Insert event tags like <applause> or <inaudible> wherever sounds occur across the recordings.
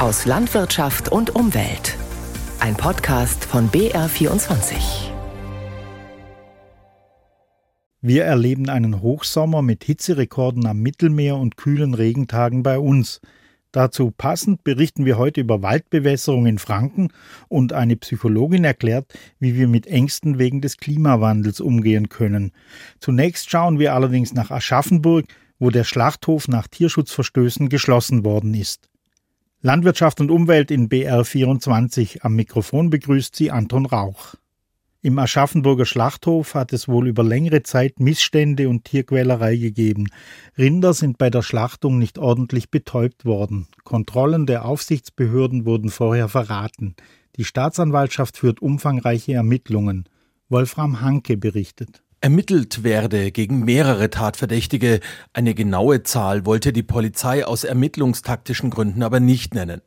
aus Landwirtschaft und Umwelt. Ein Podcast von BR24. Wir erleben einen Hochsommer mit Hitzerekorden am Mittelmeer und kühlen Regentagen bei uns. Dazu passend berichten wir heute über Waldbewässerung in Franken und eine Psychologin erklärt, wie wir mit Ängsten wegen des Klimawandels umgehen können. Zunächst schauen wir allerdings nach Aschaffenburg, wo der Schlachthof nach Tierschutzverstößen geschlossen worden ist. Landwirtschaft und Umwelt in BR24. Am Mikrofon begrüßt sie Anton Rauch. Im Aschaffenburger Schlachthof hat es wohl über längere Zeit Missstände und Tierquälerei gegeben. Rinder sind bei der Schlachtung nicht ordentlich betäubt worden. Kontrollen der Aufsichtsbehörden wurden vorher verraten. Die Staatsanwaltschaft führt umfangreiche Ermittlungen. Wolfram Hanke berichtet. Ermittelt werde gegen mehrere Tatverdächtige. Eine genaue Zahl wollte die Polizei aus ermittlungstaktischen Gründen aber nicht nennen.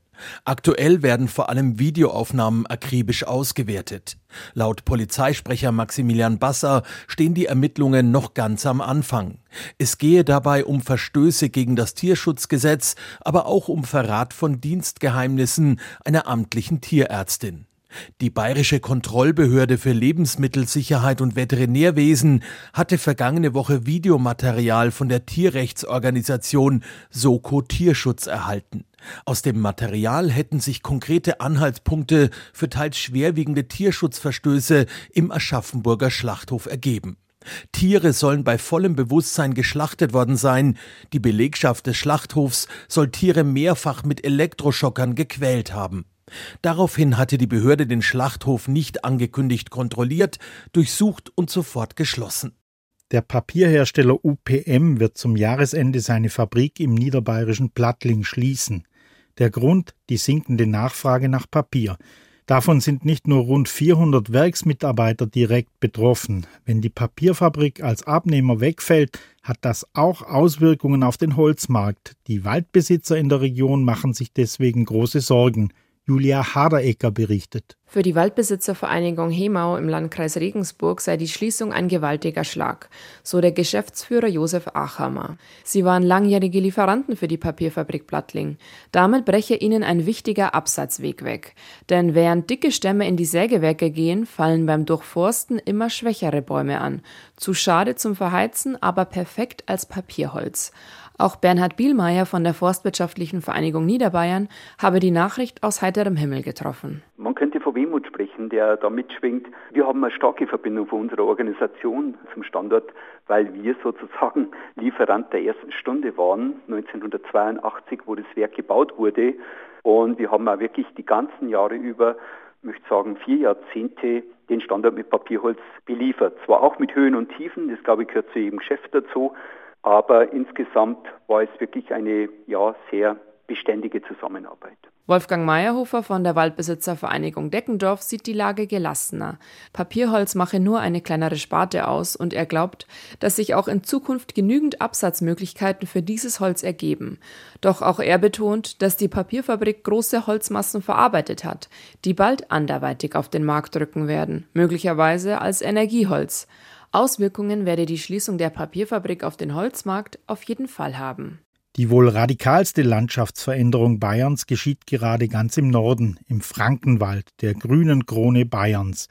Aktuell werden vor allem Videoaufnahmen akribisch ausgewertet. Laut Polizeisprecher Maximilian Basser stehen die Ermittlungen noch ganz am Anfang. Es gehe dabei um Verstöße gegen das Tierschutzgesetz, aber auch um Verrat von Dienstgeheimnissen einer amtlichen Tierärztin. Die Bayerische Kontrollbehörde für Lebensmittelsicherheit und Veterinärwesen hatte vergangene Woche Videomaterial von der Tierrechtsorganisation Soko Tierschutz erhalten. Aus dem Material hätten sich konkrete Anhaltspunkte für teils schwerwiegende Tierschutzverstöße im Aschaffenburger Schlachthof ergeben. Tiere sollen bei vollem Bewusstsein geschlachtet worden sein. Die Belegschaft des Schlachthofs soll Tiere mehrfach mit Elektroschockern gequält haben. Daraufhin hatte die Behörde den Schlachthof nicht angekündigt kontrolliert, durchsucht und sofort geschlossen. Der Papierhersteller UPM wird zum Jahresende seine Fabrik im niederbayerischen Plattling schließen. Der Grund die sinkende Nachfrage nach Papier. Davon sind nicht nur rund 400 Werksmitarbeiter direkt betroffen. Wenn die Papierfabrik als Abnehmer wegfällt, hat das auch Auswirkungen auf den Holzmarkt. Die Waldbesitzer in der Region machen sich deswegen große Sorgen. Julia Haderecker berichtet. Für die Waldbesitzervereinigung Hemau im Landkreis Regensburg sei die Schließung ein gewaltiger Schlag, so der Geschäftsführer Josef Achammer. Sie waren langjährige Lieferanten für die Papierfabrik Plattling. Damit breche ihnen ein wichtiger Absatzweg weg. Denn während dicke Stämme in die Sägewerke gehen, fallen beim Durchforsten immer schwächere Bäume an. Zu schade zum Verheizen, aber perfekt als Papierholz. Auch Bernhard Bielmeier von der Forstwirtschaftlichen Vereinigung Niederbayern habe die Nachricht aus heiterem Himmel getroffen. Man könnte von Wehmut sprechen, der da mitschwingt. Wir haben eine starke Verbindung von unserer Organisation zum Standort, weil wir sozusagen Lieferant der ersten Stunde waren, 1982, wo das Werk gebaut wurde. Und wir haben auch wirklich die ganzen Jahre über ich möchte sagen, vier Jahrzehnte den Standort mit Papierholz beliefert. Zwar auch mit Höhen und Tiefen, das glaube ich gehört zu jedem Geschäft dazu, aber insgesamt war es wirklich eine ja, sehr beständige Zusammenarbeit. Wolfgang Meyerhofer von der Waldbesitzervereinigung Deckendorf sieht die Lage gelassener. Papierholz mache nur eine kleinere Sparte aus und er glaubt, dass sich auch in Zukunft genügend Absatzmöglichkeiten für dieses Holz ergeben. Doch auch er betont, dass die Papierfabrik große Holzmassen verarbeitet hat, die bald anderweitig auf den Markt drücken werden, möglicherweise als Energieholz. Auswirkungen werde die Schließung der Papierfabrik auf den Holzmarkt auf jeden Fall haben. Die wohl radikalste Landschaftsveränderung Bayerns geschieht gerade ganz im Norden, im Frankenwald, der grünen Krone Bayerns.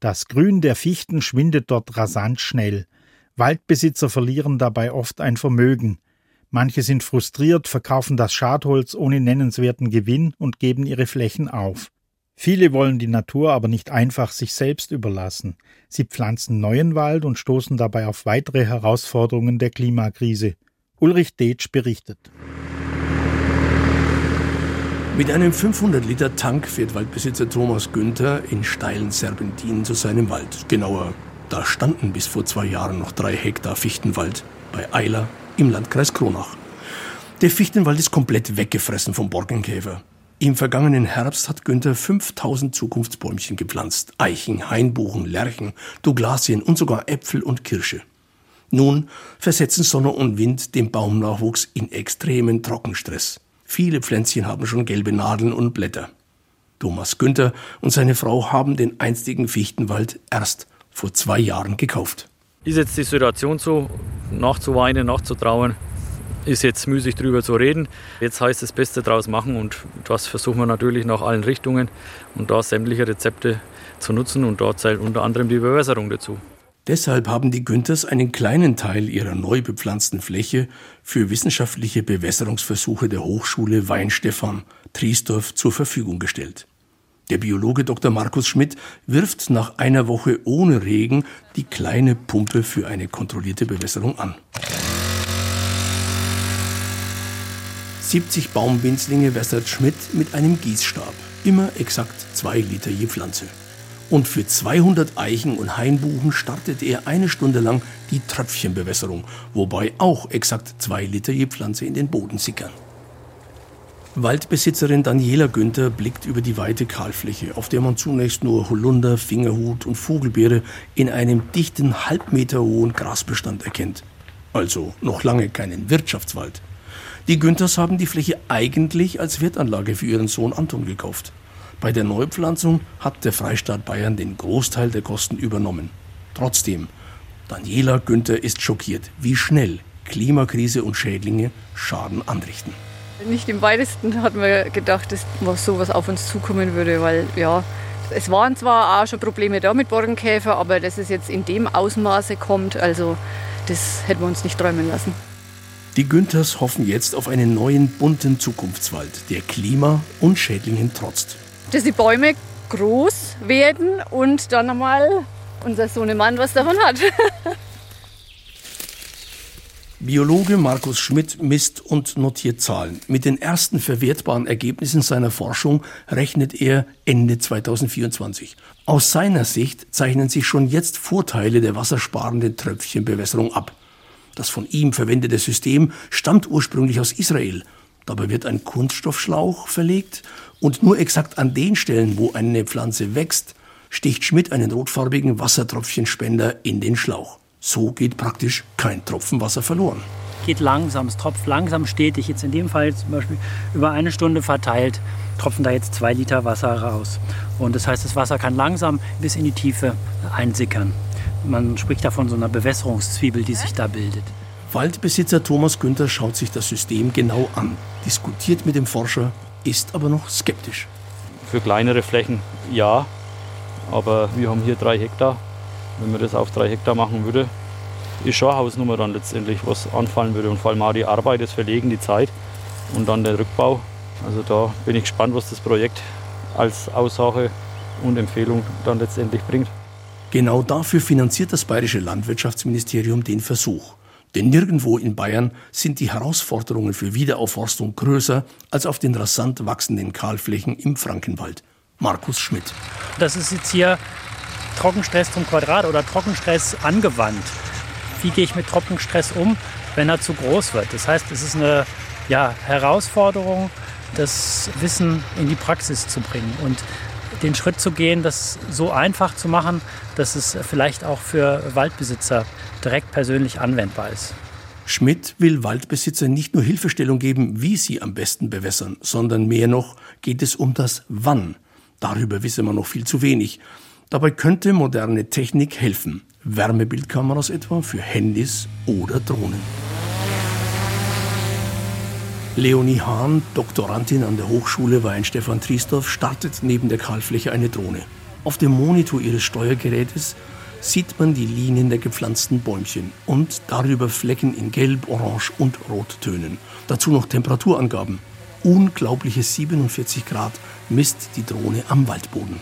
Das Grün der Fichten schwindet dort rasant schnell. Waldbesitzer verlieren dabei oft ein Vermögen. Manche sind frustriert, verkaufen das Schadholz ohne nennenswerten Gewinn und geben ihre Flächen auf. Viele wollen die Natur aber nicht einfach sich selbst überlassen. Sie pflanzen neuen Wald und stoßen dabei auf weitere Herausforderungen der Klimakrise. Ulrich Detsch berichtet. Mit einem 500-Liter-Tank fährt Waldbesitzer Thomas Günther in steilen Serpentinen zu seinem Wald. Genauer, da standen bis vor zwei Jahren noch drei Hektar Fichtenwald bei Eiler im Landkreis Kronach. Der Fichtenwald ist komplett weggefressen vom Borkenkäfer. Im vergangenen Herbst hat Günther 5000 Zukunftsbäumchen gepflanzt. Eichen, Hainbuchen, Lärchen, Douglasien und sogar Äpfel und Kirsche. Nun versetzen Sonne und Wind den Baumnachwuchs in extremen Trockenstress. Viele Pflänzchen haben schon gelbe Nadeln und Blätter. Thomas Günther und seine Frau haben den einstigen Fichtenwald erst vor zwei Jahren gekauft. Ist jetzt die Situation so, nachzuweinen, nachzutrauen? Ist jetzt müßig drüber zu reden. Jetzt heißt es Beste draus machen und das versuchen wir natürlich nach allen Richtungen und da sämtliche Rezepte zu nutzen und dort zählt unter anderem die Bewässerung dazu. Deshalb haben die Günthers einen kleinen Teil ihrer neu bepflanzten Fläche für wissenschaftliche Bewässerungsversuche der Hochschule Weinstefan Triesdorf zur Verfügung gestellt. Der Biologe Dr. Markus Schmidt wirft nach einer Woche ohne Regen die kleine Pumpe für eine kontrollierte Bewässerung an. 70 Baumwinzlinge wässert Schmidt mit einem Gießstab, immer exakt zwei Liter je Pflanze. Und für 200 Eichen und Hainbuchen startet er eine Stunde lang die Tröpfchenbewässerung, wobei auch exakt zwei Liter je Pflanze in den Boden sickern. Waldbesitzerin Daniela Günther blickt über die weite Kahlfläche, auf der man zunächst nur Holunder, Fingerhut und Vogelbeere in einem dichten, halbmeter hohen Grasbestand erkennt. Also noch lange keinen Wirtschaftswald. Die Günthers haben die Fläche eigentlich als Wirtanlage für ihren Sohn Anton gekauft. Bei der Neupflanzung hat der Freistaat Bayern den Großteil der Kosten übernommen. Trotzdem, Daniela Günther ist schockiert, wie schnell Klimakrise und Schädlinge Schaden anrichten. Nicht im weitesten hatten wir gedacht, dass sowas auf uns zukommen würde, weil ja, es waren zwar auch schon Probleme da mit Borkenkäfer, aber dass es jetzt in dem Ausmaße kommt, also das hätten wir uns nicht träumen lassen. Die Günthers hoffen jetzt auf einen neuen bunten Zukunftswald, der Klima und Schädlingen trotzt. Dass die Bäume groß werden und dann einmal unser Sohnemann was davon hat. <laughs> Biologe Markus Schmidt misst und notiert Zahlen. Mit den ersten verwertbaren Ergebnissen seiner Forschung rechnet er Ende 2024. Aus seiner Sicht zeichnen sich schon jetzt Vorteile der wassersparenden Tröpfchenbewässerung ab. Das von ihm verwendete System stammt ursprünglich aus Israel. Dabei wird ein Kunststoffschlauch verlegt und nur exakt an den Stellen, wo eine Pflanze wächst, sticht Schmidt einen rotfarbigen Wassertröpfchenspender in den Schlauch. So geht praktisch kein Tropfen Wasser verloren. Geht langsam, es tropft langsam stetig. Jetzt in dem Fall zum Beispiel über eine Stunde verteilt tropfen da jetzt zwei Liter Wasser raus. Und das heißt, das Wasser kann langsam bis in die Tiefe einsickern. Man spricht da von so einer Bewässerungszwiebel, die sich da bildet. Waldbesitzer Thomas Günther schaut sich das System genau an, diskutiert mit dem Forscher, ist aber noch skeptisch. Für kleinere Flächen ja, aber wir haben hier drei Hektar wenn man das auf drei Hektar machen würde, ist schon eine Hausnummer dann letztendlich, was anfallen würde. Und vor allem auch die Arbeit, das Verlegen, die Zeit und dann der Rückbau. Also da bin ich gespannt, was das Projekt als Aussage und Empfehlung dann letztendlich bringt. Genau dafür finanziert das Bayerische Landwirtschaftsministerium den Versuch. Denn nirgendwo in Bayern sind die Herausforderungen für Wiederaufforstung größer als auf den rasant wachsenden Kahlflächen im Frankenwald. Markus Schmidt. Das ist jetzt hier Trockenstress zum Quadrat oder Trockenstress angewandt. Wie gehe ich mit Trockenstress um, wenn er zu groß wird? Das heißt, es ist eine ja, Herausforderung, das Wissen in die Praxis zu bringen und den Schritt zu gehen, das so einfach zu machen, dass es vielleicht auch für Waldbesitzer direkt persönlich anwendbar ist. Schmidt will Waldbesitzer nicht nur Hilfestellung geben, wie sie am besten bewässern, sondern mehr noch geht es um das Wann. Darüber wisse man noch viel zu wenig. Dabei könnte moderne Technik helfen. Wärmebildkameras etwa für Handys oder Drohnen. Leonie Hahn, Doktorandin an der Hochschule Weinstefan Triesdorf, startet neben der Kahlfläche eine Drohne. Auf dem Monitor ihres Steuergerätes sieht man die Linien der gepflanzten Bäumchen und darüber Flecken in Gelb, Orange und Rottönen. Dazu noch Temperaturangaben. Unglaubliche 47 Grad misst die Drohne am Waldboden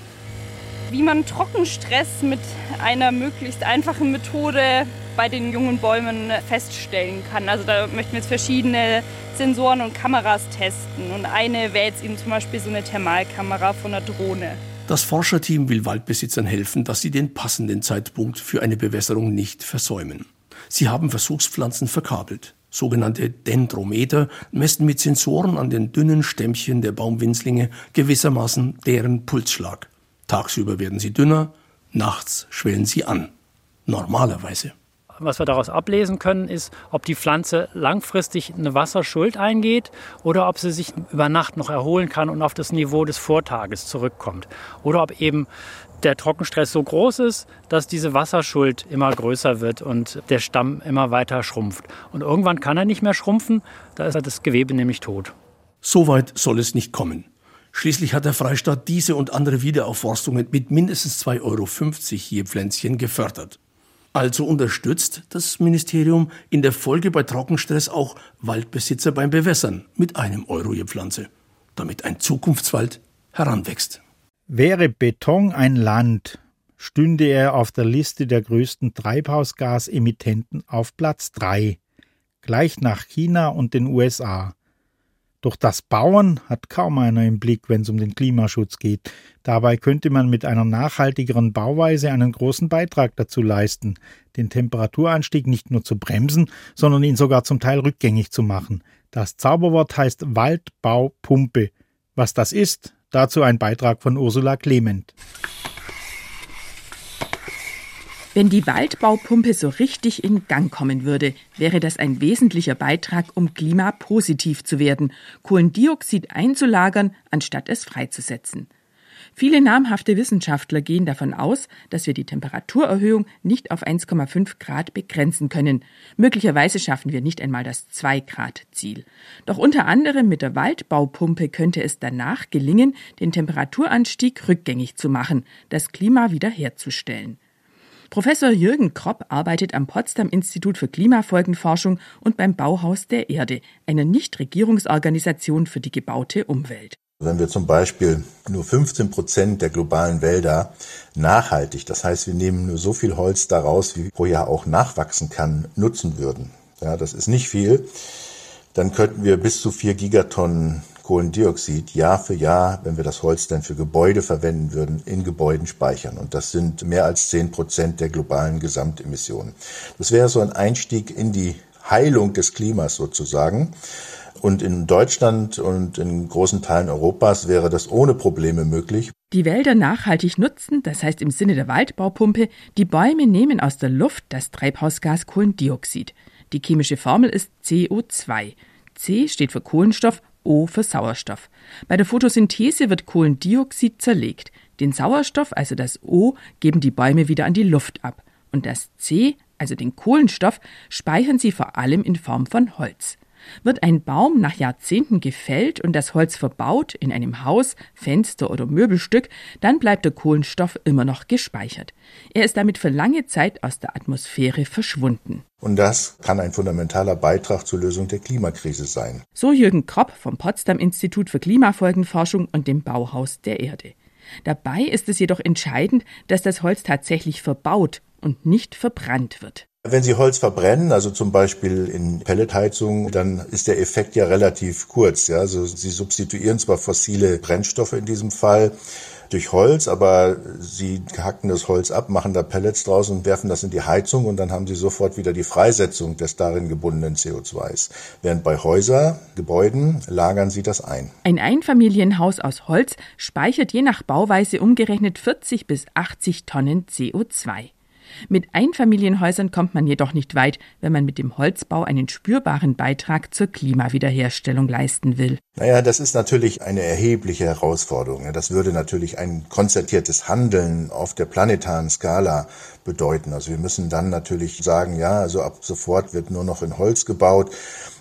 wie man Trockenstress mit einer möglichst einfachen Methode bei den jungen Bäumen feststellen kann. Also da möchten wir jetzt verschiedene Sensoren und Kameras testen. Und eine wäre jetzt eben zum Beispiel so eine Thermalkamera von einer Drohne. Das Forscherteam will Waldbesitzern helfen, dass sie den passenden Zeitpunkt für eine Bewässerung nicht versäumen. Sie haben Versuchspflanzen verkabelt. Sogenannte Dendrometer messen mit Sensoren an den dünnen Stämmchen der Baumwinzlinge gewissermaßen deren Pulsschlag. Tagsüber werden sie dünner, nachts schwellen sie an. Normalerweise. was wir daraus ablesen können, ist, ob die Pflanze langfristig eine Wasserschuld eingeht oder ob sie sich über Nacht noch erholen kann und auf das Niveau des Vortages zurückkommt. Oder ob eben der Trockenstress so groß ist, dass diese Wasserschuld immer größer wird und der Stamm immer weiter schrumpft. Und irgendwann kann er nicht mehr schrumpfen, da ist das Gewebe nämlich tot. So weit soll es nicht kommen. Schließlich hat der Freistaat diese und andere Wiederaufforstungen mit mindestens 2,50 Euro je Pflänzchen gefördert. Also unterstützt das Ministerium in der Folge bei Trockenstress auch Waldbesitzer beim Bewässern mit einem Euro je Pflanze, damit ein Zukunftswald heranwächst. Wäre Beton ein Land, stünde er auf der Liste der größten Treibhausgasemittenten auf Platz 3, gleich nach China und den USA. Doch das Bauen hat kaum einer im Blick, wenn es um den Klimaschutz geht. Dabei könnte man mit einer nachhaltigeren Bauweise einen großen Beitrag dazu leisten, den Temperaturanstieg nicht nur zu bremsen, sondern ihn sogar zum Teil rückgängig zu machen. Das Zauberwort heißt Waldbaupumpe. Was das ist, dazu ein Beitrag von Ursula Clement. Wenn die Waldbaupumpe so richtig in Gang kommen würde, wäre das ein wesentlicher Beitrag, um klimapositiv zu werden, Kohlendioxid einzulagern, anstatt es freizusetzen. Viele namhafte Wissenschaftler gehen davon aus, dass wir die Temperaturerhöhung nicht auf 1,5 Grad begrenzen können. Möglicherweise schaffen wir nicht einmal das 2 Grad Ziel. Doch unter anderem mit der Waldbaupumpe könnte es danach gelingen, den Temperaturanstieg rückgängig zu machen, das Klima wiederherzustellen. Professor Jürgen Kropp arbeitet am Potsdam Institut für Klimafolgenforschung und beim Bauhaus der Erde, einer Nichtregierungsorganisation für die gebaute Umwelt. Wenn wir zum Beispiel nur 15 Prozent der globalen Wälder nachhaltig, das heißt, wir nehmen nur so viel Holz daraus, wie pro Jahr auch nachwachsen kann, nutzen würden, ja, das ist nicht viel, dann könnten wir bis zu vier Gigatonnen Kohlendioxid Jahr für Jahr, wenn wir das Holz dann für Gebäude verwenden würden, in Gebäuden speichern. Und das sind mehr als zehn Prozent der globalen Gesamtemissionen. Das wäre so ein Einstieg in die Heilung des Klimas sozusagen. Und in Deutschland und in großen Teilen Europas wäre das ohne Probleme möglich. Die Wälder nachhaltig nutzen, das heißt im Sinne der Waldbaupumpe, die Bäume nehmen aus der Luft das Treibhausgas Kohlendioxid. Die chemische Formel ist CO2. C steht für Kohlenstoff O für Sauerstoff. Bei der Photosynthese wird Kohlendioxid zerlegt. Den Sauerstoff, also das O, geben die Bäume wieder an die Luft ab. Und das C, also den Kohlenstoff, speichern sie vor allem in Form von Holz. Wird ein Baum nach Jahrzehnten gefällt und das Holz verbaut in einem Haus, Fenster oder Möbelstück, dann bleibt der Kohlenstoff immer noch gespeichert. Er ist damit für lange Zeit aus der Atmosphäre verschwunden. Und das kann ein fundamentaler Beitrag zur Lösung der Klimakrise sein. So Jürgen Kropp vom Potsdam Institut für Klimafolgenforschung und dem Bauhaus der Erde. Dabei ist es jedoch entscheidend, dass das Holz tatsächlich verbaut und nicht verbrannt wird. Wenn Sie Holz verbrennen, also zum Beispiel in Pelletheizung, dann ist der Effekt ja relativ kurz. Ja? Also Sie substituieren zwar fossile Brennstoffe in diesem Fall durch Holz, aber Sie hacken das Holz ab, machen da Pellets draus und werfen das in die Heizung und dann haben Sie sofort wieder die Freisetzung des darin gebundenen CO2s. Während bei Häuser, Gebäuden lagern Sie das ein. Ein Einfamilienhaus aus Holz speichert je nach Bauweise umgerechnet 40 bis 80 Tonnen CO2. Mit Einfamilienhäusern kommt man jedoch nicht weit, wenn man mit dem Holzbau einen spürbaren Beitrag zur Klimawiederherstellung leisten will. Naja, das ist natürlich eine erhebliche Herausforderung. Das würde natürlich ein konzertiertes Handeln auf der planetaren Skala bedeuten. Also wir müssen dann natürlich sagen, ja, also ab sofort wird nur noch in Holz gebaut.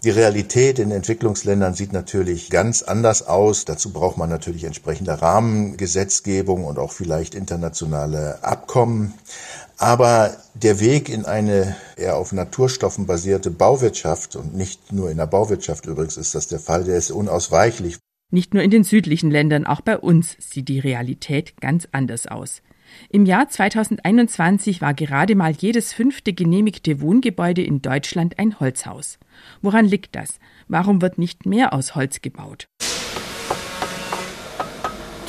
Die Realität in Entwicklungsländern sieht natürlich ganz anders aus. Dazu braucht man natürlich entsprechende Rahmengesetzgebung und auch vielleicht internationale Abkommen. Aber der Weg in eine eher auf Naturstoffen basierte Bauwirtschaft und nicht nur in der Bauwirtschaft übrigens ist das der Fall, der ist unausweichlich. Nicht nur in den südlichen Ländern, auch bei uns sieht die Realität ganz anders aus. Im Jahr 2021 war gerade mal jedes fünfte genehmigte Wohngebäude in Deutschland ein Holzhaus. Woran liegt das? Warum wird nicht mehr aus Holz gebaut?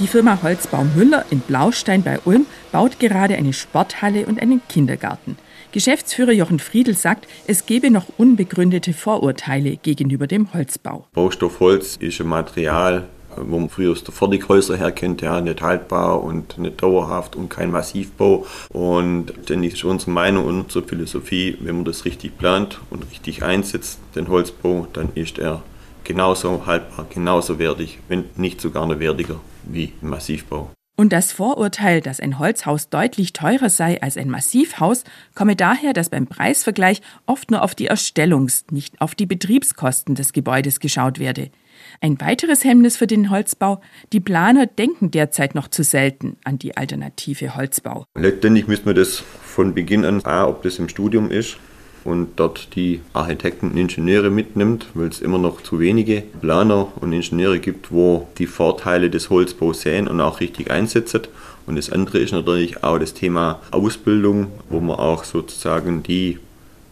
Die Firma Holzbau Müller in Blaustein bei Ulm baut gerade eine Sporthalle und einen Kindergarten. Geschäftsführer Jochen Friedel sagt, es gebe noch unbegründete Vorurteile gegenüber dem Holzbau. Baustoff Holz ist ein Material wo man früher aus der Fertighäuser her kennt, ja, nicht haltbar und nicht dauerhaft und kein Massivbau. Und dann ist unsere Meinung und unsere Philosophie, wenn man das richtig plant und richtig einsetzt, den Holzbau, dann ist er genauso haltbar, genauso wertig, wenn nicht sogar noch wertiger wie ein Massivbau. Und das Vorurteil, dass ein Holzhaus deutlich teurer sei als ein Massivhaus, komme daher, dass beim Preisvergleich oft nur auf die Erstellungs-, nicht auf die Betriebskosten des Gebäudes geschaut werde. Ein weiteres Hemmnis für den Holzbau, die Planer denken derzeit noch zu selten an die alternative Holzbau. Letztendlich müssen wir das von Beginn an, ob das im Studium ist, und dort die Architekten und Ingenieure mitnimmt, weil es immer noch zu wenige Planer und Ingenieure gibt, wo die Vorteile des Holzbaus sehen und auch richtig einsetzen. Und das andere ist natürlich auch das Thema Ausbildung, wo man auch sozusagen die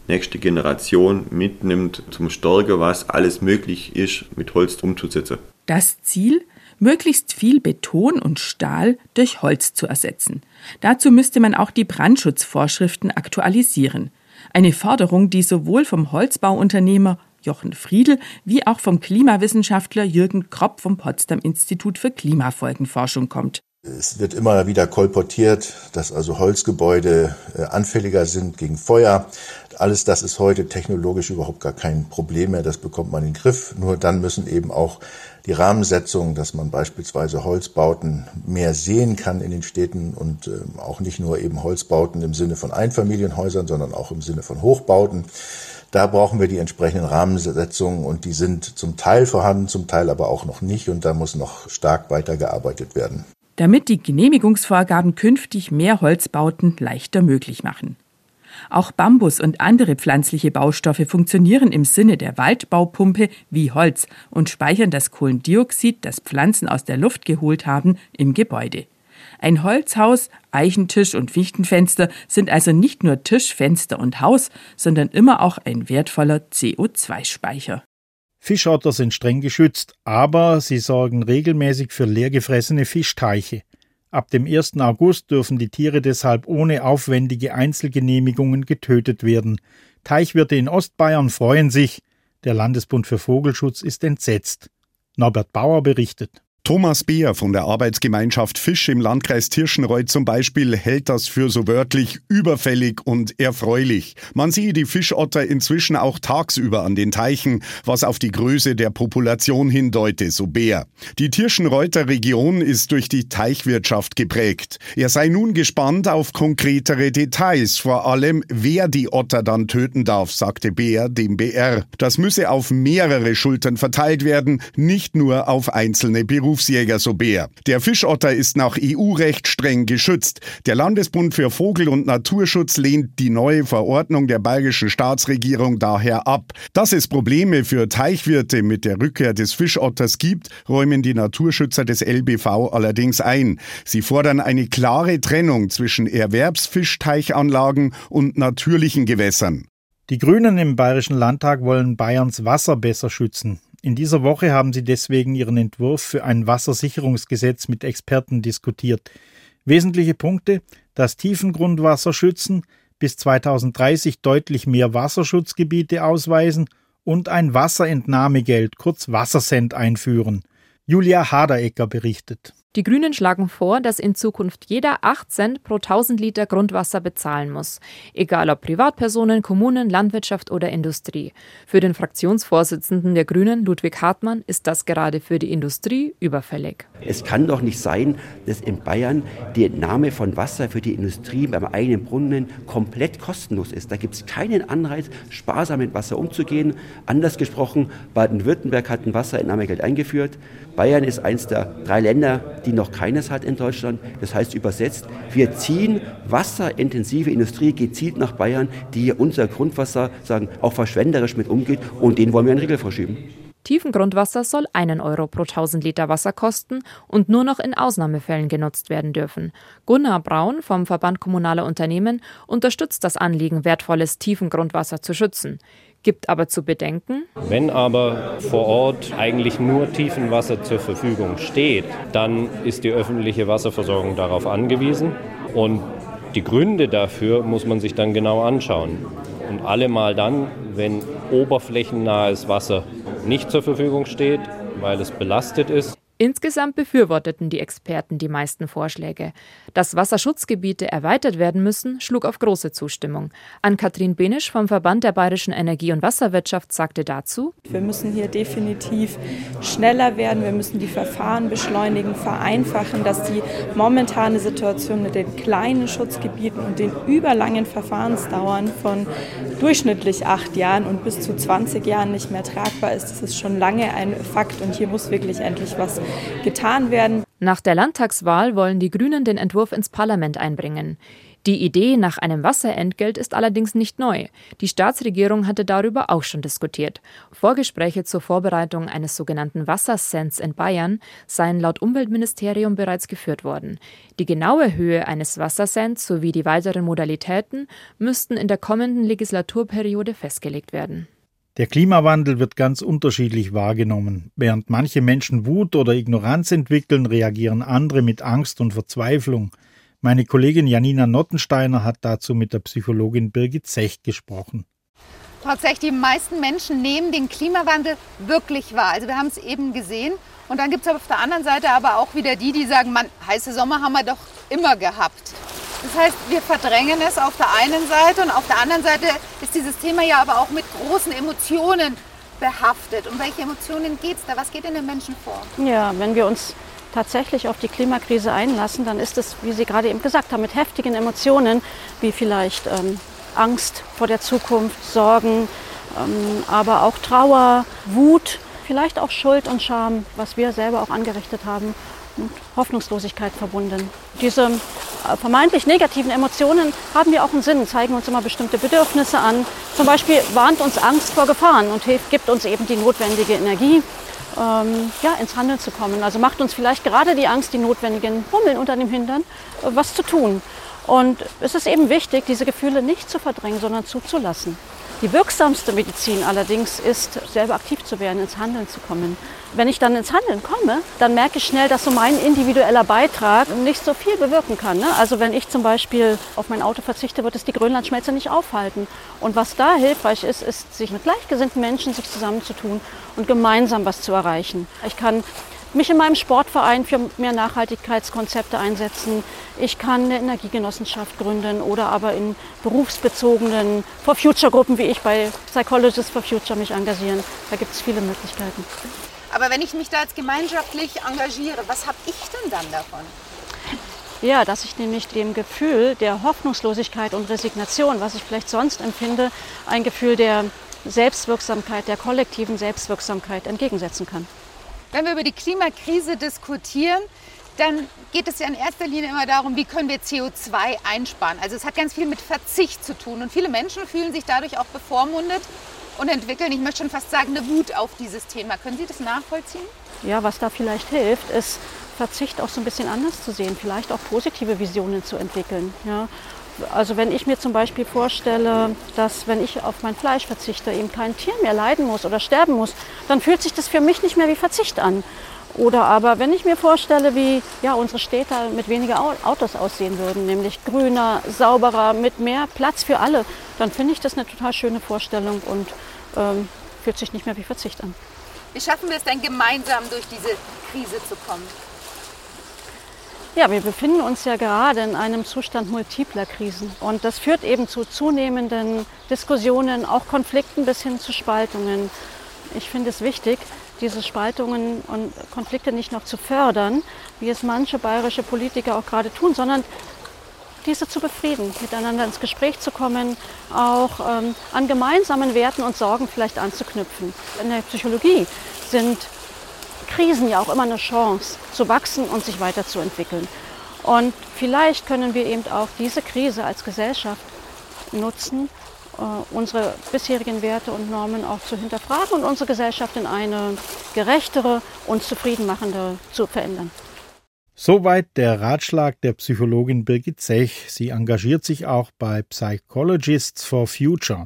nächste Generation mitnimmt zum Stärker, was alles möglich ist, mit Holz umzusetzen. Das Ziel? möglichst viel Beton und Stahl durch Holz zu ersetzen. Dazu müsste man auch die Brandschutzvorschriften aktualisieren. Eine Forderung, die sowohl vom Holzbauunternehmer Jochen Friedel wie auch vom Klimawissenschaftler Jürgen Kropp vom Potsdam Institut für Klimafolgenforschung kommt. Es wird immer wieder kolportiert, dass also Holzgebäude äh, anfälliger sind gegen Feuer. Alles das ist heute technologisch überhaupt gar kein Problem mehr. Das bekommt man in den Griff. Nur dann müssen eben auch die Rahmensetzung, dass man beispielsweise Holzbauten mehr sehen kann in den Städten und äh, auch nicht nur eben Holzbauten im Sinne von Einfamilienhäusern, sondern auch im Sinne von Hochbauten. Da brauchen wir die entsprechenden Rahmensetzungen und die sind zum Teil vorhanden, zum Teil aber auch noch nicht und da muss noch stark weitergearbeitet werden damit die Genehmigungsvorgaben künftig mehr Holzbauten leichter möglich machen. Auch Bambus und andere pflanzliche Baustoffe funktionieren im Sinne der Waldbaupumpe wie Holz und speichern das Kohlendioxid, das Pflanzen aus der Luft geholt haben, im Gebäude. Ein Holzhaus, Eichentisch und Fichtenfenster sind also nicht nur Tisch, Fenster und Haus, sondern immer auch ein wertvoller CO2-Speicher. Fischotter sind streng geschützt, aber sie sorgen regelmäßig für leergefressene Fischteiche. Ab dem 1. August dürfen die Tiere deshalb ohne aufwendige Einzelgenehmigungen getötet werden. Teichwirte in Ostbayern freuen sich. Der Landesbund für Vogelschutz ist entsetzt. Norbert Bauer berichtet. Thomas Beer von der Arbeitsgemeinschaft Fisch im Landkreis Tirschenreuth zum Beispiel hält das für so wörtlich überfällig und erfreulich. Man sehe die Fischotter inzwischen auch tagsüber an den Teichen, was auf die Größe der Population hindeute, so Beer. Die Tirschenreuther Region ist durch die Teichwirtschaft geprägt. Er sei nun gespannt auf konkretere Details, vor allem wer die Otter dann töten darf, sagte Beer dem BR. Das müsse auf mehrere Schultern verteilt werden, nicht nur auf einzelne Berufe. Berufsjäger so Bär. Der Fischotter ist nach EU-Recht streng geschützt. Der Landesbund für Vogel- und Naturschutz lehnt die neue Verordnung der bayerischen Staatsregierung daher ab. Dass es Probleme für Teichwirte mit der Rückkehr des Fischotters gibt, räumen die Naturschützer des LBV allerdings ein. Sie fordern eine klare Trennung zwischen Erwerbsfischteichanlagen und natürlichen Gewässern. Die Grünen im Bayerischen Landtag wollen Bayerns Wasser besser schützen. In dieser Woche haben sie deswegen ihren Entwurf für ein Wassersicherungsgesetz mit Experten diskutiert. Wesentliche Punkte das Tiefengrundwasser schützen, bis 2030 deutlich mehr Wasserschutzgebiete ausweisen und ein Wasserentnahmegeld, kurz Wassersend, einführen. Julia Haderecker berichtet. Die Grünen schlagen vor, dass in Zukunft jeder 8 Cent pro 1000 Liter Grundwasser bezahlen muss, egal ob Privatpersonen, Kommunen, Landwirtschaft oder Industrie. Für den Fraktionsvorsitzenden der Grünen, Ludwig Hartmann, ist das gerade für die Industrie überfällig. Es kann doch nicht sein, dass in Bayern die Entnahme von Wasser für die Industrie beim eigenen Brunnen komplett kostenlos ist. Da gibt es keinen Anreiz, sparsam mit Wasser umzugehen. Anders gesprochen, Baden-Württemberg hat ein Wasserentnahmegeld eingeführt. Bayern ist eines der drei Länder, die noch keines hat in Deutschland. Das heißt übersetzt, wir ziehen wasserintensive Industrie gezielt nach Bayern, die unser Grundwasser sagen, auch verschwenderisch mit umgeht und denen wollen wir einen Riegel vorschieben. Tiefengrundwasser soll einen Euro pro 1000 Liter Wasser kosten und nur noch in Ausnahmefällen genutzt werden dürfen. Gunnar Braun vom Verband Kommunaler Unternehmen unterstützt das Anliegen, wertvolles Tiefengrundwasser zu schützen gibt aber zu bedenken. Wenn aber vor Ort eigentlich nur Tiefenwasser zur Verfügung steht, dann ist die öffentliche Wasserversorgung darauf angewiesen und die Gründe dafür muss man sich dann genau anschauen. Und allemal dann, wenn oberflächennahes Wasser nicht zur Verfügung steht, weil es belastet ist, Insgesamt befürworteten die Experten die meisten Vorschläge. Dass Wasserschutzgebiete erweitert werden müssen, schlug auf große Zustimmung. Ann-Kathrin Benisch vom Verband der Bayerischen Energie- und Wasserwirtschaft sagte dazu: Wir müssen hier definitiv schneller werden. Wir müssen die Verfahren beschleunigen, vereinfachen, dass die momentane Situation mit den kleinen Schutzgebieten und den überlangen Verfahrensdauern von durchschnittlich acht Jahren und bis zu 20 Jahren nicht mehr tragbar ist. Das ist schon lange ein Fakt und hier muss wirklich endlich was getan werden. Nach der Landtagswahl wollen die Grünen den Entwurf ins Parlament einbringen. Die Idee nach einem Wasserentgelt ist allerdings nicht neu. Die Staatsregierung hatte darüber auch schon diskutiert. Vorgespräche zur Vorbereitung eines sogenannten Wasserscents in Bayern seien laut Umweltministerium bereits geführt worden. Die genaue Höhe eines Wasserscents sowie die weiteren Modalitäten müssten in der kommenden Legislaturperiode festgelegt werden. Der Klimawandel wird ganz unterschiedlich wahrgenommen. Während manche Menschen Wut oder Ignoranz entwickeln, reagieren andere mit Angst und Verzweiflung. Meine Kollegin Janina Nottensteiner hat dazu mit der Psychologin Birgit Zech gesprochen. Tatsächlich, die meisten Menschen nehmen den Klimawandel wirklich wahr. Also wir haben es eben gesehen. Und dann gibt es auf der anderen Seite aber auch wieder die, die sagen, man, heiße Sommer haben wir doch immer gehabt. Das heißt, wir verdrängen es auf der einen Seite und auf der anderen Seite ist dieses Thema ja aber auch mit großen Emotionen behaftet. Um welche Emotionen geht es da? Was geht in den Menschen vor? Ja, wenn wir uns tatsächlich auf die Klimakrise einlassen, dann ist es, wie Sie gerade eben gesagt haben, mit heftigen Emotionen, wie vielleicht ähm, Angst vor der Zukunft, Sorgen, ähm, aber auch Trauer, Wut, vielleicht auch Schuld und Scham, was wir selber auch angerichtet haben und Hoffnungslosigkeit verbunden. Diese vermeintlich negativen Emotionen haben ja auch einen Sinn, zeigen uns immer bestimmte Bedürfnisse an. Zum Beispiel warnt uns Angst vor Gefahren und hilft, gibt uns eben die notwendige Energie, ähm, ja, ins Handeln zu kommen. Also macht uns vielleicht gerade die Angst, die notwendigen Hummeln unter dem Hintern, äh, was zu tun. Und es ist eben wichtig, diese Gefühle nicht zu verdrängen, sondern zuzulassen. Die wirksamste Medizin allerdings ist, selber aktiv zu werden, ins Handeln zu kommen. Wenn ich dann ins Handeln komme, dann merke ich schnell, dass so mein individueller Beitrag nicht so viel bewirken kann. Ne? Also wenn ich zum Beispiel auf mein Auto verzichte, wird es die Grönlandschmelze nicht aufhalten. Und was da hilfreich ist, ist, sich mit gleichgesinnten Menschen sich zusammenzutun und gemeinsam was zu erreichen. Ich kann mich in meinem Sportverein für mehr Nachhaltigkeitskonzepte einsetzen. Ich kann eine Energiegenossenschaft gründen oder aber in berufsbezogenen For Future Gruppen wie ich bei Psychologists for Future mich engagieren. Da gibt es viele Möglichkeiten. Aber wenn ich mich da jetzt gemeinschaftlich engagiere, was habe ich denn dann davon? Ja, dass ich nämlich dem Gefühl der Hoffnungslosigkeit und Resignation, was ich vielleicht sonst empfinde, ein Gefühl der Selbstwirksamkeit, der kollektiven Selbstwirksamkeit entgegensetzen kann. Wenn wir über die Klimakrise diskutieren, dann geht es ja in erster Linie immer darum, wie können wir CO2 einsparen. Also es hat ganz viel mit Verzicht zu tun. Und viele Menschen fühlen sich dadurch auch bevormundet und entwickeln, ich möchte schon fast sagen, eine Wut auf dieses Thema. Können Sie das nachvollziehen? Ja, was da vielleicht hilft, ist Verzicht auch so ein bisschen anders zu sehen, vielleicht auch positive Visionen zu entwickeln. Ja. Also wenn ich mir zum Beispiel vorstelle, dass wenn ich auf mein Fleisch verzichte, eben kein Tier mehr leiden muss oder sterben muss, dann fühlt sich das für mich nicht mehr wie Verzicht an. Oder aber wenn ich mir vorstelle, wie ja, unsere Städte mit weniger Autos aussehen würden, nämlich grüner, sauberer, mit mehr Platz für alle, dann finde ich das eine total schöne Vorstellung und ähm, fühlt sich nicht mehr wie Verzicht an. Wie schaffen wir es denn gemeinsam durch diese Krise zu kommen? Ja, wir befinden uns ja gerade in einem Zustand multipler Krisen. Und das führt eben zu zunehmenden Diskussionen, auch Konflikten bis hin zu Spaltungen. Ich finde es wichtig, diese Spaltungen und Konflikte nicht noch zu fördern, wie es manche bayerische Politiker auch gerade tun, sondern diese zu befrieden, miteinander ins Gespräch zu kommen, auch ähm, an gemeinsamen Werten und Sorgen vielleicht anzuknüpfen. In der Psychologie sind Krisen ja auch immer eine Chance zu wachsen und sich weiterzuentwickeln. Und vielleicht können wir eben auch diese Krise als Gesellschaft nutzen, äh, unsere bisherigen Werte und Normen auch zu hinterfragen und unsere Gesellschaft in eine gerechtere und zufriedenmachende zu verändern. Soweit der Ratschlag der Psychologin Birgit Zech. Sie engagiert sich auch bei Psychologists for Future.